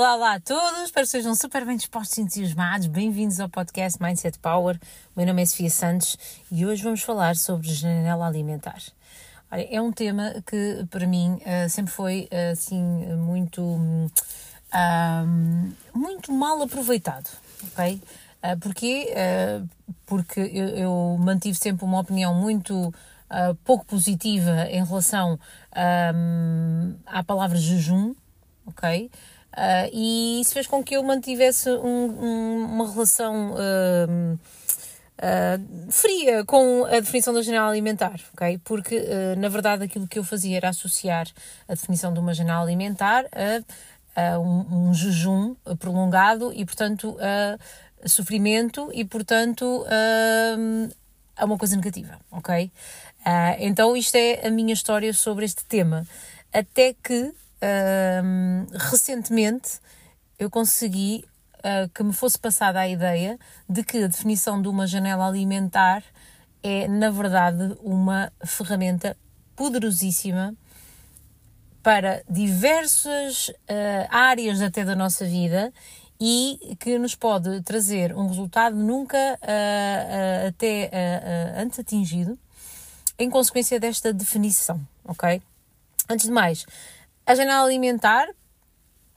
Olá, olá a todos, espero que sejam super bem dispostos e entusiasmados. Bem-vindos ao podcast Mindset Power. O meu nome é Sofia Santos e hoje vamos falar sobre janela alimentar. Olha, é um tema que para mim uh, sempre foi uh, assim muito, muito mal aproveitado, ok? Uh, porquê? porque eu, mantive sempre uma opinião muito pouco positiva em relação à palavra jejum, ok? Uh, e isso fez com que eu mantivesse um, um, uma relação uh, uh, fria com a definição da janela alimentar, ok? Porque, na verdade, aquilo que eu fazia era associar a definição de uma janela alimentar a, a um, um, jejum prolongado e, portanto, a sofrimento e, portanto, a uma coisa negativa, ok? então, isto é a minha história sobre este tema. Até que recentemente eu consegui uh, que me fosse passada a ideia de que a definição de uma janela alimentar é, na verdade, uma ferramenta poderosíssima para diversas uh, áreas até da nossa vida e que nos pode trazer um resultado nunca uh, uh, até antes atingido em consequência desta definição, ok? Antes de mais, a janela alimentar,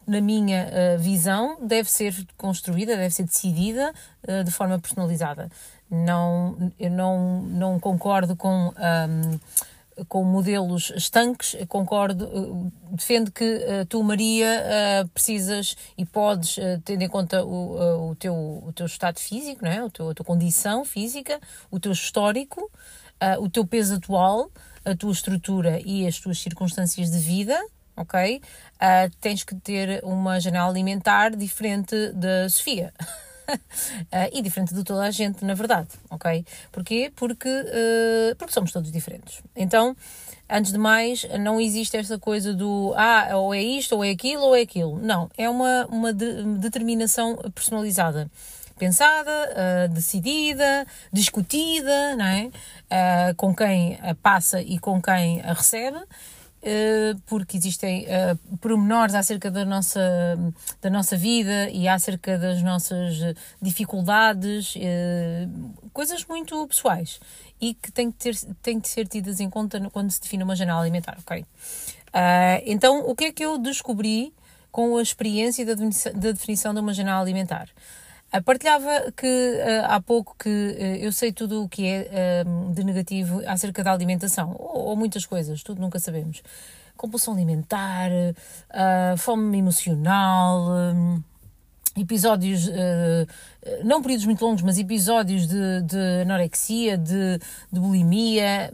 na minha uh, visão, deve ser construída, deve ser decidida uh, de forma personalizada. Não, eu não, não concordo com. Um, com modelos estanques, concordo, eh, defendo que uh, tu, Maria, uh, precisas e podes, uh, tendo em conta o, o, teu, o teu estado físico, não é? o teu, a tua condição física, o teu histórico, o teu peso atual, a tua estrutura e as tuas circunstâncias de vida, ok? Uh, tens que ter uma janela alimentar diferente da Sofia. uh, e diferente de toda a gente, na verdade, ok? Porquê? Porque, uh, porque somos todos diferentes. Então, antes de mais, não existe esta coisa do ah, ou é isto, ou é aquilo, ou é aquilo. Não, é uma, uma de, determinação personalizada. Pensada, uh, decidida, discutida, não é? com quem passa e com quem a recebe porque existem uh, pormenores acerca da nossa, da nossa vida e acerca das nossas dificuldades, uh, coisas muito pessoais e que têm que, ter, têm que ser tidas em conta quando se define uma janela alimentar, ok? Uh, então, o que é que eu descobri com a experiência da definição de uma janela alimentar? Partilhava que uh, há pouco que uh, eu sei tudo o que é de negativo acerca da alimentação, ou, muitas coisas, tudo nunca sabemos. Compulsão alimentar, fome emocional, episódios, não períodos muito longos, mas episódios de, de anorexia, de, de bulimia.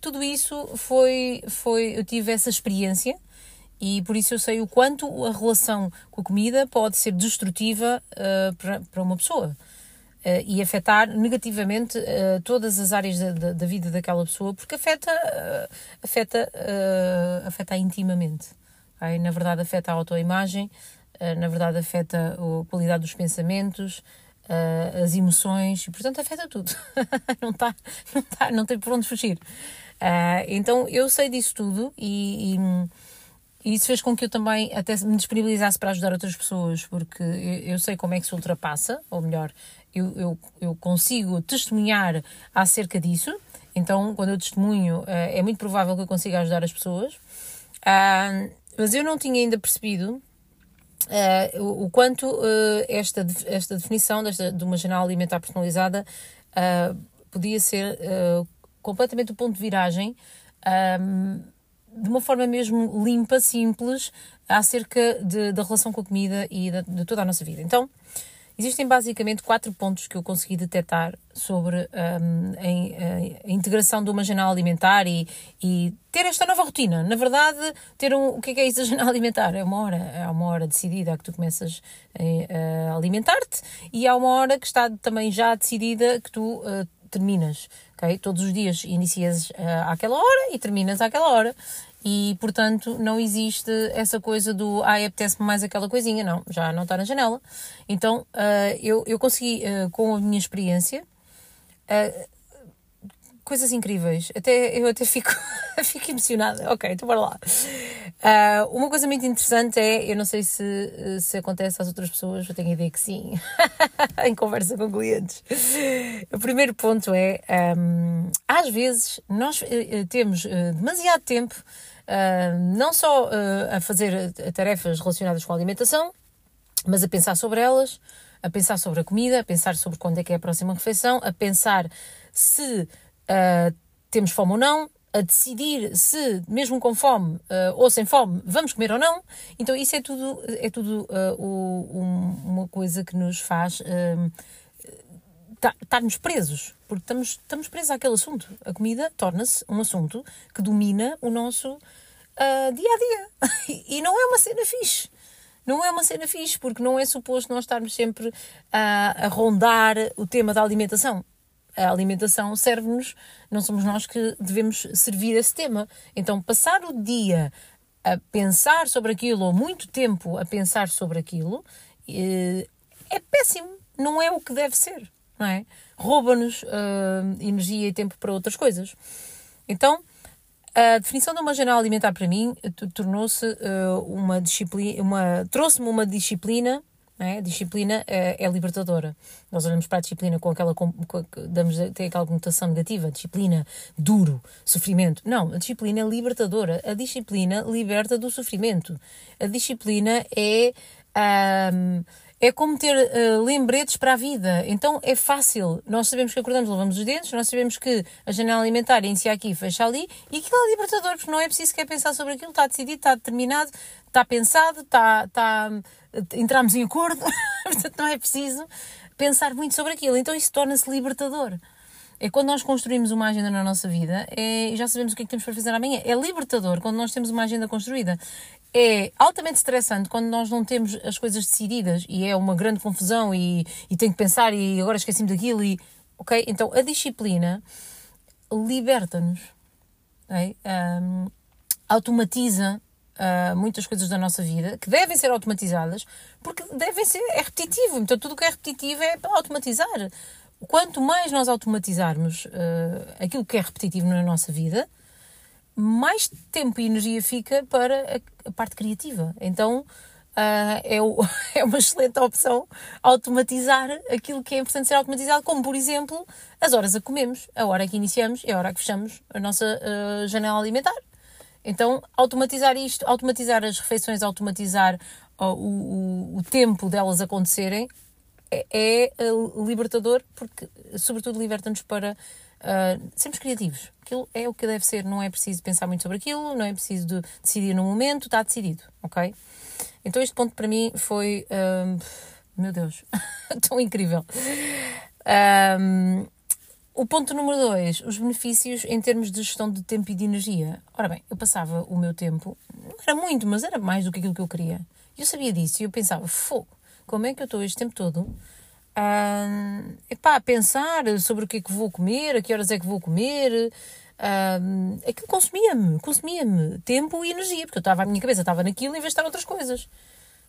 Tudo isso foi, foi, eu tive essa experiência e por isso eu sei o quanto a relação com a comida pode ser destrutiva uh, para, para uma pessoa. Uh, e afetar negativamente uh, todas as áreas da, da, da, vida daquela pessoa, porque afeta, uh, afeta, afeta intimamente. Okay? Na verdade, afeta a autoimagem, na verdade, afeta a qualidade dos pensamentos, as emoções, e portanto, afeta tudo. não, tá, não, tá, não tem por onde fugir. então, eu sei disso tudo e, e e isso fez com que eu também até me disponibilizasse para ajudar outras pessoas, porque eu, sei como é que se ultrapassa, ou melhor, eu, eu, eu consigo testemunhar acerca disso. Então, quando eu testemunho, eh, é muito provável que eu consiga ajudar as pessoas. Uh, mas eu não tinha ainda percebido uh, o, quanto uh, esta, esta definição desta, de uma janela alimentar personalizada podia ser completamente o ponto de viragem de uma forma mesmo limpa, simples, acerca de, da relação com a comida e de, de, toda a nossa vida. Então, existem basicamente quatro pontos que eu consegui detectar sobre um, a, a, integração de uma janela alimentar e, e, ter esta nova rotina. Na verdade, ter um, o que é, que é isso da janela alimentar? É uma hora, é uma hora decidida que tu começas a, a alimentar-te e há uma hora que está também já decidida que tu uh, terminas ok? Todos os dias inicias uh, àquela hora e terminas àquela hora. E, portanto, não existe essa coisa do ah, apetece-me mais aquela coisinha, não, já não está na janela. Então, uh, eu, eu consegui, uh, com a minha experiência, uh, coisas incríveis. Até, eu até fico, Fico emocionada. Ok, então bora lá. Uh, uma coisa muito interessante é, eu não sei se, se acontece às outras pessoas, eu tenho a ideia que sim, em conversa com clientes. O primeiro ponto é, um, às vezes, nós uh, temos uh, demasiado tempo não só a fazer tarefas relacionadas com a alimentação, mas a pensar sobre elas, a pensar sobre a comida, a pensar sobre quando é que é a próxima refeição, a pensar se uh, temos fome ou não, a decidir se, mesmo com fome uh, ou sem fome, vamos comer ou não. Então, isso é tudo, é tudo uh, um, uma coisa que nos faz uh, estarmos presos, porque estamos, estamos presos àquele assunto. A comida torna-se um assunto que domina o nosso dia a dia. e não é uma cena fixe não é uma cena fixe, porque não é suposto nós estarmos sempre a rondar o tema da alimentação. A alimentação serve-nos, não somos nós que devemos servir esse tema. Então, passar o dia a pensar sobre aquilo, ou muito tempo a pensar sobre aquilo, eh, é péssimo. Não é o que deve ser, não é? Rouba-nos uh, energia e tempo para outras coisas. Então, a definição de uma janela alimentar para mim tornou-se uh, uma disciplina, uma, trouxe-me uma disciplina é? Disciplina é, é, libertadora. Nós olhamos para a disciplina com aquela. Com, com, damos, tem aquela conotação negativa. Disciplina, duro, sofrimento. Não, a disciplina é libertadora. A disciplina liberta do sofrimento. A disciplina é. Um, é como ter uh, lembretes para a vida. Então é fácil. Nós sabemos que acordamos, lavamos os dentes, nós sabemos que a janela alimentar inicia aqui, fecha ali, e aquilo é libertador, porque não é preciso sequer pensar sobre aquilo, está decidido, está determinado, está pensado, está. está entramos em acordo, portanto não é preciso pensar muito sobre aquilo. Então isso torna-se libertador. É quando nós construímos uma agenda na nossa vida é, já sabemos o que é que temos para fazer amanhã. É libertador quando nós temos uma agenda construída. É altamente estressante quando nós não temos as coisas decididas e é uma grande confusão e, e tenho que pensar e agora esqueci-me daquilo e... Ok? Então a disciplina liberta-nos. Okay? Um, automatiza uh, muitas coisas da nossa vida que devem ser automatizadas porque devem ser, é repetitivo. Então tudo o que é repetitivo é para automatizar quanto mais nós automatizarmos uh, aquilo que é repetitivo na nossa vida, mais tempo e energia fica para a, a parte criativa. Então uh, é, o, é uma excelente opção automatizar aquilo que é importante ser automatizado, como por exemplo as horas a comemos, a hora que iniciamos e a hora que fechamos a nossa uh, janela alimentar. Então, automatizar isto, automatizar as refeições, automatizar o, o, o tempo delas acontecerem, é, é libertador porque, sobretudo, liberta-nos para uh, sermos criativos. Aquilo é o que deve ser, não é preciso pensar muito sobre aquilo, não é preciso de decidir no momento, está decidido, ok? Então, este ponto para mim foi. Uh, meu Deus, tão incrível. Um, o ponto número dois, os benefícios em termos de gestão de tempo e de energia. Ora bem, eu passava o meu tempo, não era muito, mas era mais do que aquilo que eu queria. Eu sabia disso e eu pensava, fogo, como é que eu estou este tempo todo uh, epá, a pensar sobre o que é que vou comer, a que horas é que vou comer. Uh, aquilo consumia-me, consumia-me tempo e energia, porque eu estava, a minha cabeça estava naquilo em vez de estar outras coisas.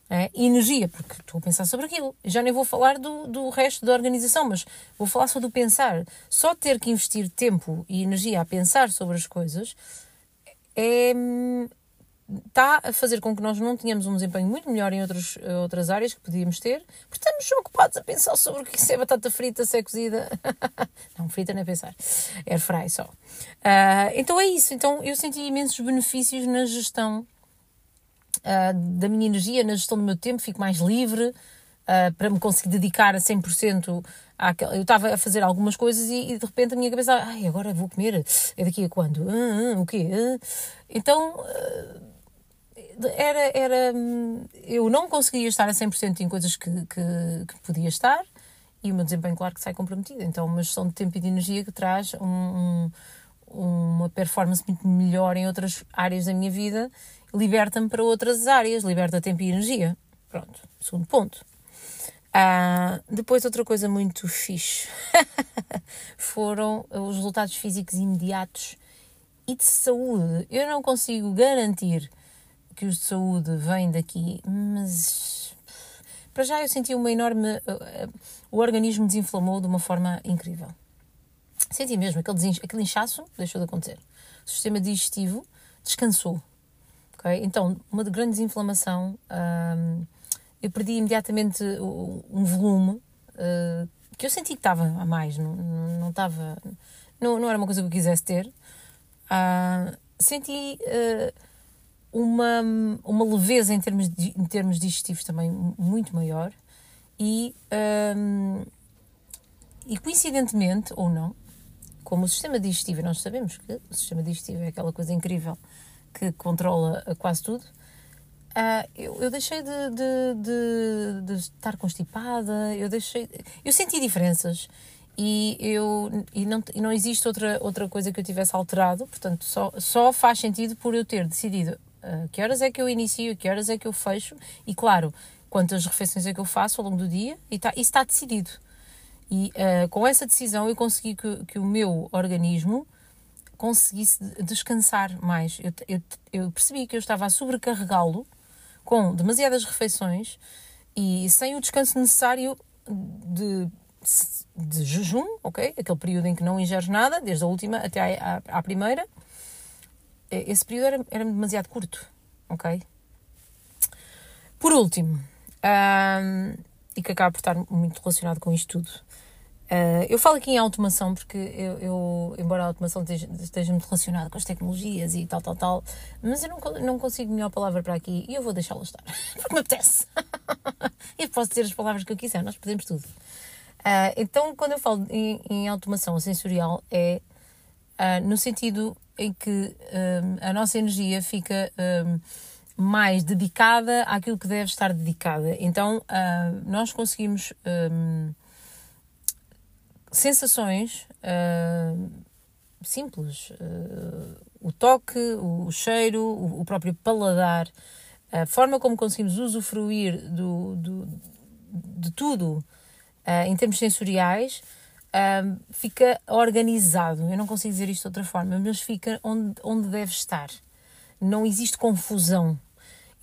É? E energia, porque estou a pensar sobre aquilo. Já nem vou falar do, do resto da organização, mas vou falar só do pensar. Só ter que investir tempo e energia a pensar sobre as coisas é, está a fazer com que nós não tenhamos um desempenho muito melhor em outros, eh, outras áreas que podíamos ter, porque estamos ocupados a pensar sobre o que é batata frita, se é cozida. não, frita nem pensar. Air fry só. Uh, então é isso. Então eu senti imensos benefícios na gestão uh, da minha energia, na gestão do meu tempo, fico mais livre. Uh, para me conseguir dedicar a 100% àquela. Eu estava a fazer algumas coisas e, e, de repente a minha cabeça, ai, agora vou comer, é daqui a quando? Ah, ah, o quê? Ah. Então, era, era. Eu não conseguia estar a 100% em coisas que, que, que, podia estar e o meu desempenho, claro, que sai comprometido. Então, uma gestão de tempo e de energia que traz um, um, uma performance muito melhor em outras áreas da minha vida liberta-me para outras áreas, liberta tempo e energia. Pronto, segundo ponto. Ah, depois, outra coisa muito fixe foram os resultados físicos imediatos e de saúde. Eu não consigo garantir que os de saúde vêm daqui, mas para já eu senti uma enorme. O organismo desinflamou de uma forma incrível. Senti mesmo, aquele, aquele inchaço deixou de acontecer. O sistema digestivo descansou. Okay? Então, uma grande desinflamação, hum, eu perdi imediatamente um volume uh, que eu senti que estava a mais, não, não, estava, não, não era uma coisa que eu quisesse ter. Uh, senti uma, uma leveza em termos, de, em termos digestivos também muito maior e, um, e coincidentemente, ou não, como o sistema digestivo, nós sabemos que o sistema digestivo é aquela coisa incrível que controla quase tudo, uh, eu, eu, deixei de, de, de, de, estar constipada, eu deixei. Eu senti diferenças e, eu, e, não, e não existe outra, outra coisa que eu tivesse alterado, portanto, só, só faz sentido por eu ter decidido uh, que horas é que eu inicio, que horas é que eu fecho, e claro, quantas refeições é que eu faço ao longo do dia, e tá, isso está decidido. E uh, com essa decisão eu consegui que, que o meu organismo conseguisse descansar mais. Eu, eu, eu percebi que eu estava a sobrecarregá-lo com demasiadas refeições e sem o descanso necessário de, de jejum, ok? Aquele período em que não ingeres nada, desde a última até à, à, primeira. Esse período era, era demasiado curto, ok? Por último, e que acaba por estar muito relacionado com isto tudo, Uh, eu falo aqui em automação porque eu, eu embora a automação esteja, esteja, muito relacionada com as tecnologias e tal, tal, tal, mas eu não, não consigo melhor palavra para aqui e eu vou deixá-la estar, porque me apetece. eu posso dizer as palavras que eu quiser, nós podemos tudo. Uh, então, quando eu falo em, em automação sensorial, é uh, no sentido em que a nossa energia fica mais dedicada àquilo que deve estar dedicada. Então, nós conseguimos sensações uh, simples. Uh, o toque, o, cheiro, o, o, próprio paladar, a forma como conseguimos usufruir do, do de tudo uh, em termos sensoriais fica organizado. Eu não consigo dizer isto de outra forma, mas fica onde, onde deve estar. Não existe confusão.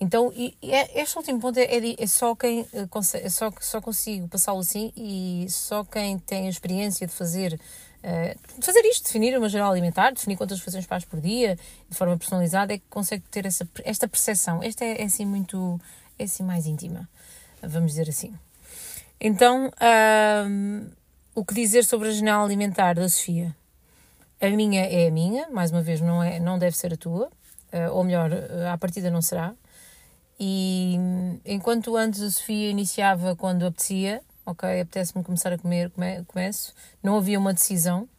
Então, e, e é, este último ponto é, é, é só quem eh, é só, só consigo passá-lo assim e só quem tem a experiência de fazer, de fazer isto, definir uma geral alimentar, definir quantas refeições faz por dia, de forma personalizada, é que consegue ter essa, esta percepção. Esta é, é assim muito, é assim mais íntima, vamos dizer assim. Então, o que dizer sobre a geral alimentar da Sofia? A minha é a minha, mais uma vez, não, é, não deve ser a tua, ou melhor, à partida não será e enquanto antes a Sofia iniciava quando apetecia, ok, apetece-me começar a comer, come, começo, não havia uma decisão.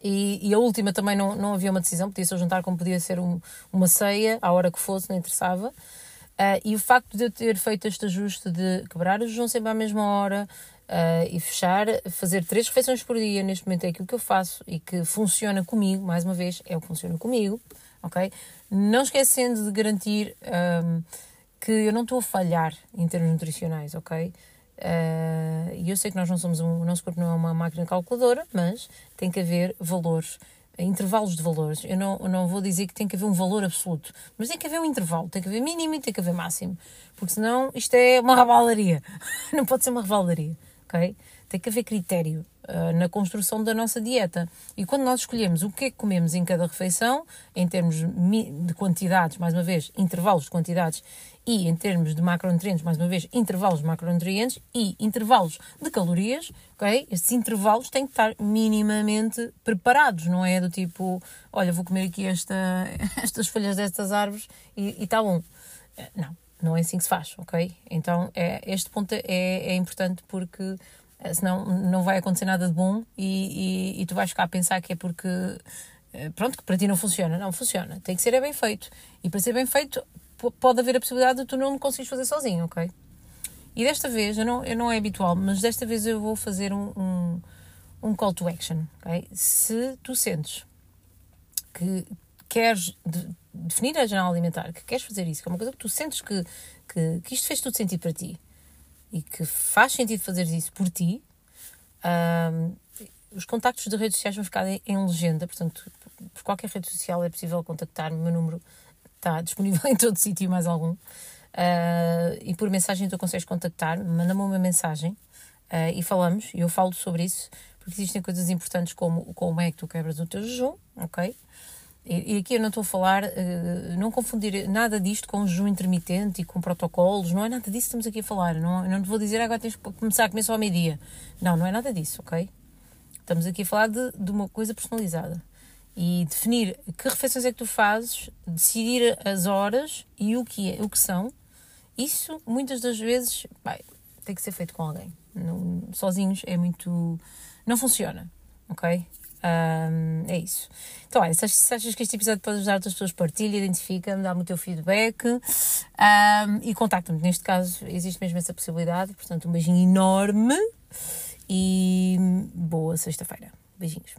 E, e, a última também não, não havia uma decisão, podia ser um jantar como podia ser um, uma ceia, à hora que fosse, não interessava. Uh, e o facto de eu ter feito este ajuste de quebrar o jejum sempre à mesma hora uh, e fechar, fazer três refeições por dia, neste momento é aquilo que eu faço e que funciona comigo, mais uma vez, é o que funciona comigo, ok? Não esquecendo de garantir. Um, que eu não estou a falhar em termos nutricionais, ok? Uh, e eu sei que nós não somos um, o nosso corpo não é uma máquina calculadora, mas tem que haver valores, intervalos de valores. Eu não, eu não vou dizer que tem que haver um valor absoluto, mas tem que haver um intervalo, tem que haver mínimo e tem que haver máximo, porque senão isto é uma revalaria, não pode ser uma revalaria, ok? Tem que haver critério uh, na construção da nossa dieta. E quando nós escolhemos o que é que comemos em cada refeição, em termos de quantidades, mais uma vez, intervalos de quantidades e em termos de macronutrientes, mais uma vez, intervalos de macronutrientes e intervalos de calorias, ok? Estes intervalos têm que estar minimamente preparados, não é do tipo, olha, vou comer aqui esta, estas folhas destas árvores e está bom. Eh, não, não é assim que se faz, ok? Então, é, este ponto é, é importante porque eh, senão não vai acontecer nada de bom e, e, e tu vais ficar a pensar que é porque eh, pronto, que para ti não funciona. Não funciona. Tem que ser é bem feito. E para ser bem feito, pode haver a possibilidade de tu não conseguires fazer sozinho, ok? E desta vez, eu não, eu não é habitual, mas desta vez eu vou fazer um, um, um call to action, ok? Se tu sentes que queres de, definir a jornada alimentar, que queres fazer isso, que é uma coisa que tu sentes que, que, que isto fez tudo sentido para ti e que faz sentido fazer isso por ti, um, os contactos de redes sociais vão ficar em, em legenda, portanto, por qualquer rede social é possível contactar-me, o meu número está disponível em todo sítio, mais algum. Uh, e por mensagem tu consegues contactar, manda-me uma mensagem uh, e falamos, e eu falo sobre isso, porque existem coisas importantes como como é que tu quebras o teu jejum, ok? E, aqui eu não estou a falar, uh, não confundir nada disto com jejum intermitente e com protocolos, não é nada disso que estamos aqui a falar. Não, não te vou dizer agora tens que começar só ao meio-dia. Não, não é nada disso, ok? Estamos aqui a falar de, de uma coisa personalizada. E definir que refeições é que tu fazes, decidir as horas e o que, é, o que são, isso muitas das vezes tem que ser feito com alguém. Não, sozinhos é muito. não funciona, ok? Um, é isso. Então, olha, se achas que este episódio pode ajudar outras pessoas, partilha, identifica-me, dá-me o teu feedback um, e contacta-me. Neste caso, existe mesmo essa possibilidade. Portanto, um beijinho enorme e boa sexta-feira. Beijinhos.